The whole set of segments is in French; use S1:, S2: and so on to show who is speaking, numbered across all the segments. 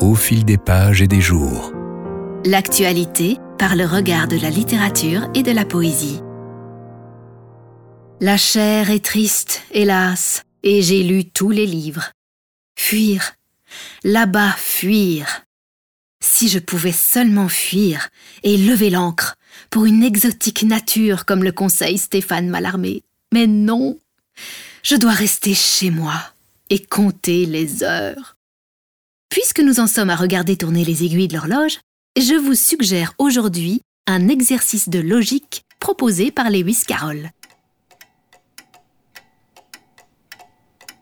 S1: au fil des pages et des jours.
S2: L'actualité par le regard de la littérature et de la poésie. La chair est triste, hélas, et j'ai lu tous les livres. Fuir, là-bas fuir. Si je pouvais seulement fuir et lever l'ancre pour une exotique nature comme le conseille Stéphane Mallarmé. Mais non, je dois rester chez moi et compter les heures. Puisque nous en sommes à regarder tourner les aiguilles de l'horloge, je vous suggère aujourd'hui un exercice de logique proposé par Lewis Carroll.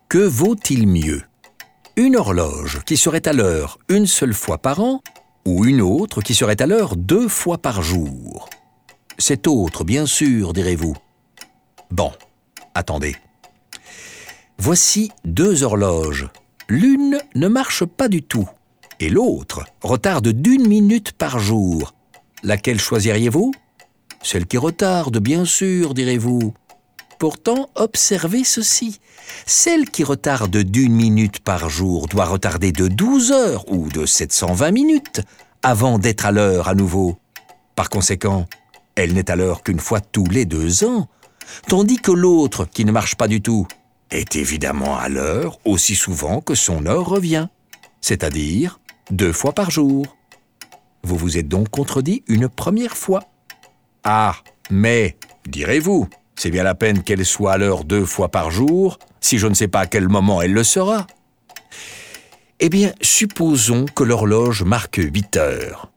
S1: Que vaut-il mieux? Une horloge qui serait à l'heure une seule fois par an ou une autre qui serait à l'heure deux fois par jour? Cette autre, bien sûr, direz-vous. Bon, attendez. Voici deux horloges. L'une ne marche pas du tout et l'autre retarde d'une minute par jour. Laquelle choisiriez-vous? Celle qui retarde, bien sûr, direz-vous. Pourtant, observez ceci. Celle qui retarde d'une minute par jour doit retarder de 12 heures ou de 720 minutes avant d'être à l'heure à nouveau. Par conséquent, elle n'est à l'heure qu'une fois tous les deux ans, tandis que l'autre, qui ne marche pas du tout, est évidemment à l'heure aussi souvent que son heure revient, c'est-à-dire deux fois par jour. Vous vous êtes donc contredit une première fois. Ah, mais, direz-vous, c'est bien la peine qu'elle soit à l'heure deux fois par jour, si je ne sais pas à quel moment elle le sera. Eh bien, supposons que l'horloge marque 8 heures.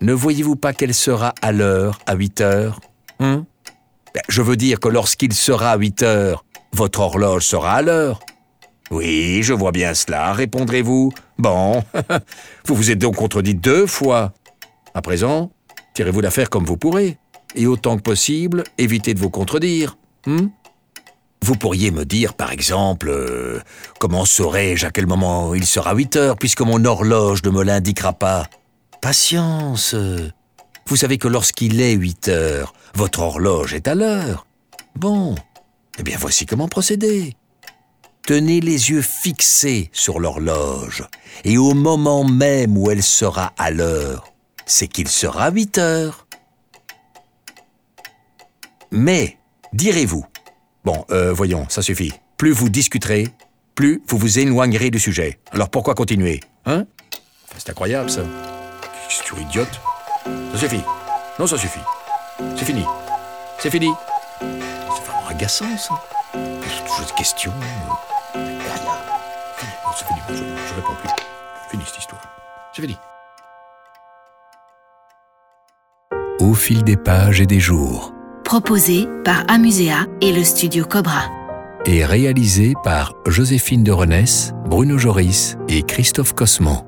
S1: Ne voyez-vous pas qu'elle sera à l'heure à 8 heures? Hein? Je veux dire que lorsqu'il sera à 8 heures, votre horloge sera à l'heure. Oui, je vois bien cela, répondrez-vous. Bon, vous vous êtes donc contredit deux fois. À présent, tirez-vous l'affaire comme vous pourrez, et autant que possible, évitez de vous contredire. Hmm? vous pourriez me dire, par exemple, euh, comment saurais-je à quel moment il sera 8 heures, puisque mon horloge ne me l'indiquera pas Patience. Vous savez que lorsqu'il est 8 heures, votre horloge est à l'heure. Bon, eh bien voici comment procéder. Tenez les yeux fixés sur l'horloge, et au moment même où elle sera à l'heure, c'est qu'il sera 8 heures. Mais, direz-vous, bon, euh, voyons, ça suffit. Plus vous discuterez, plus vous vous éloignerez du sujet. Alors pourquoi continuer Hein? C'est incroyable ça. C'est idiote. Ça suffit. Non, ça suffit. C'est fini. C'est fini. C'est vraiment agaçant ça. Toujours des questions. C'est fini, je, je réponds plus. Fini cette histoire. C'est fini. Au fil des pages et des jours.
S2: Proposé par Amusea et le studio Cobra.
S1: Et réalisé par Joséphine de Renesse, Bruno Joris et Christophe Cosman.